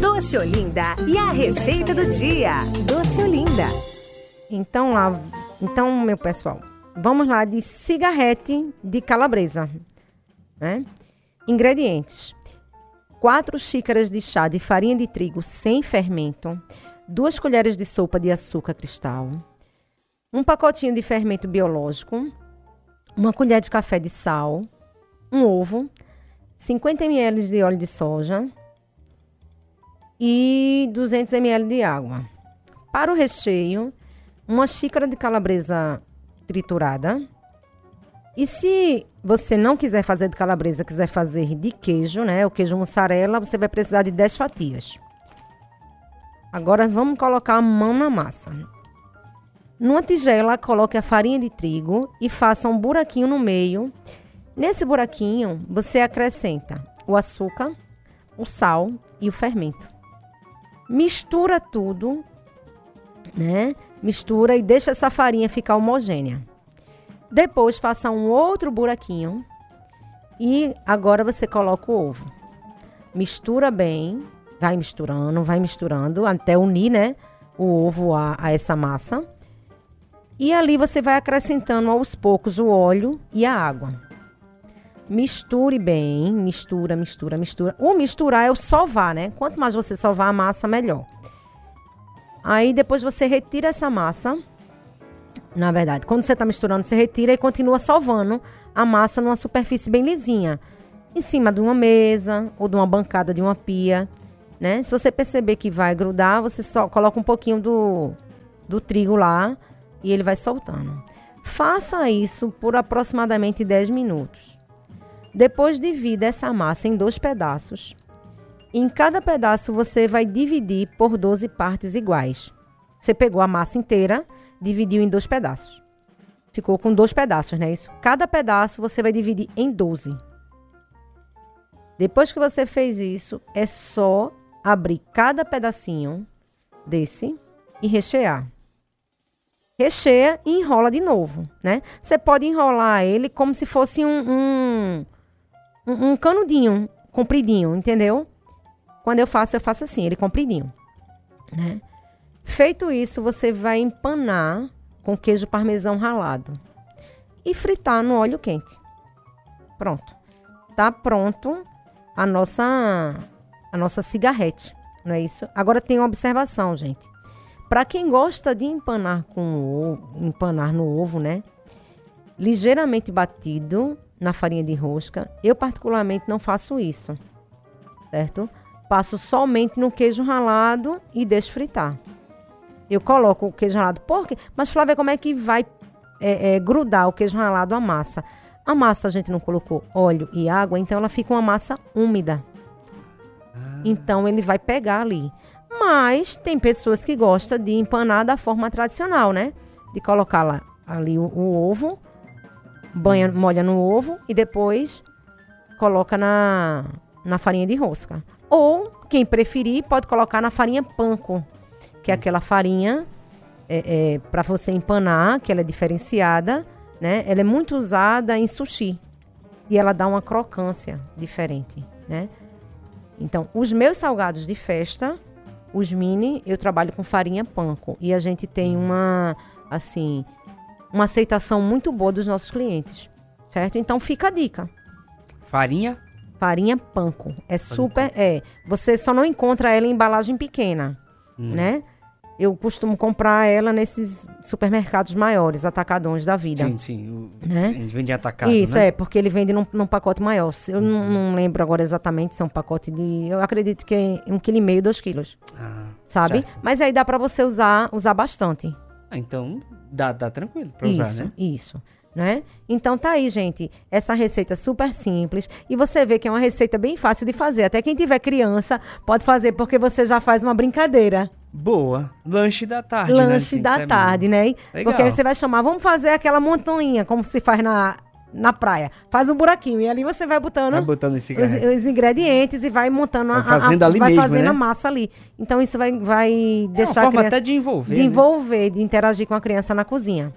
Doce Olinda e a receita do dia. Doce Olinda. Então lá, então meu pessoal, vamos lá de cigarrete de calabresa, né? Ingredientes: 4 xícaras de chá de farinha de trigo sem fermento, 2 colheres de sopa de açúcar cristal, um pacotinho de fermento biológico, uma colher de café de sal, um ovo, 50 ml de óleo de soja e 200 ml de água. Para o recheio, uma xícara de calabresa triturada. E se você não quiser fazer de calabresa, quiser fazer de queijo, né? O queijo mussarela, você vai precisar de 10 fatias. Agora vamos colocar a mão na massa. Numa tigela, coloque a farinha de trigo e faça um buraquinho no meio. Nesse buraquinho, você acrescenta o açúcar, o sal e o fermento. Mistura tudo, né? Mistura e deixa essa farinha ficar homogênea. Depois faça um outro buraquinho e agora você coloca o ovo. Mistura bem, vai misturando, vai misturando até unir, né, o ovo a, a essa massa. E ali você vai acrescentando aos poucos o óleo e a água. Misture bem, mistura, mistura, mistura. O misturar é o sovar, né? Quanto mais você sovar a massa, melhor. Aí depois você retira essa massa. Na verdade, quando você está misturando, você retira e continua sovando a massa numa superfície bem lisinha. Em cima de uma mesa ou de uma bancada de uma pia. Né? Se você perceber que vai grudar, você só coloca um pouquinho do, do trigo lá e ele vai soltando. Faça isso por aproximadamente 10 minutos. Depois divida essa massa em dois pedaços. Em cada pedaço você vai dividir por 12 partes iguais. Você pegou a massa inteira, dividiu em dois pedaços. Ficou com dois pedaços, né? Isso. Cada pedaço você vai dividir em 12. Depois que você fez isso, é só abrir cada pedacinho desse e rechear. Recheia e enrola de novo, né? Você pode enrolar ele como se fosse um, um, um, um canudinho, compridinho, entendeu? Quando eu faço, eu faço assim, ele compridinho, né? Feito isso, você vai empanar com queijo parmesão ralado e fritar no óleo quente. Pronto. Tá pronto a nossa a nossa cigarrete, não é isso? Agora tem uma observação, gente. Para quem gosta de empanar com ovo, empanar no ovo, né? Ligeiramente batido na farinha de rosca, eu particularmente não faço isso, certo? Passo somente no queijo ralado e deixo fritar. Eu coloco o queijo ralado. Por quê? Mas, Flávia, como é que vai é, é, grudar o queijo ralado à massa? A massa a gente não colocou óleo e água, então ela fica uma massa úmida. Ah. Então ele vai pegar ali. Mas tem pessoas que gostam de empanar da forma tradicional, né? De colocar lá ali o, o ovo, banha, molha no ovo e depois coloca na, na farinha de rosca. Ou, quem preferir, pode colocar na farinha panko, que é aquela farinha é, é, para você empanar, que ela é diferenciada, né? Ela é muito usada em sushi e ela dá uma crocância diferente, né? Então, os meus salgados de festa, os mini, eu trabalho com farinha panko e a gente tem uma, assim, uma aceitação muito boa dos nossos clientes, certo? Então, fica a dica. Farinha Farinha panko. É super. É. Você só não encontra ela em embalagem pequena, hum. né? Eu costumo comprar ela nesses supermercados maiores, atacadões da vida. Sim, sim. O, né? Eles vendem atacado, Isso, né? é, porque ele vende num, num pacote maior. Eu uhum. não, não, lembro agora exatamente se é um pacote de... Eu acredito que é um quilo e meio, dois quilos. Ah, sabe? Certo. Mas aí dá para você usar, usar bastante. Ah, então dá, dá tranquilo para usar, isso, né? Isso, né? Então tá aí, gente, essa receita super simples e você vê que é uma receita bem fácil de fazer. Até quem tiver criança pode fazer porque você já faz uma brincadeira. Boa. Lanche da tarde, né, Lanche né? da tarde, né? Legal. Porque aí você vai chamar, vamos fazer aquela montanha, como se faz na, na praia. Faz um buraquinho e ali você vai botando, vai botando os, os, ingredientes e vai montando vai fazendo a, a, ali vai mesmo, fazendo né? a massa ali. Então isso vai, vai deixar é uma forma criança, até de envolver, de né? envolver, de interagir com a criança na cozinha.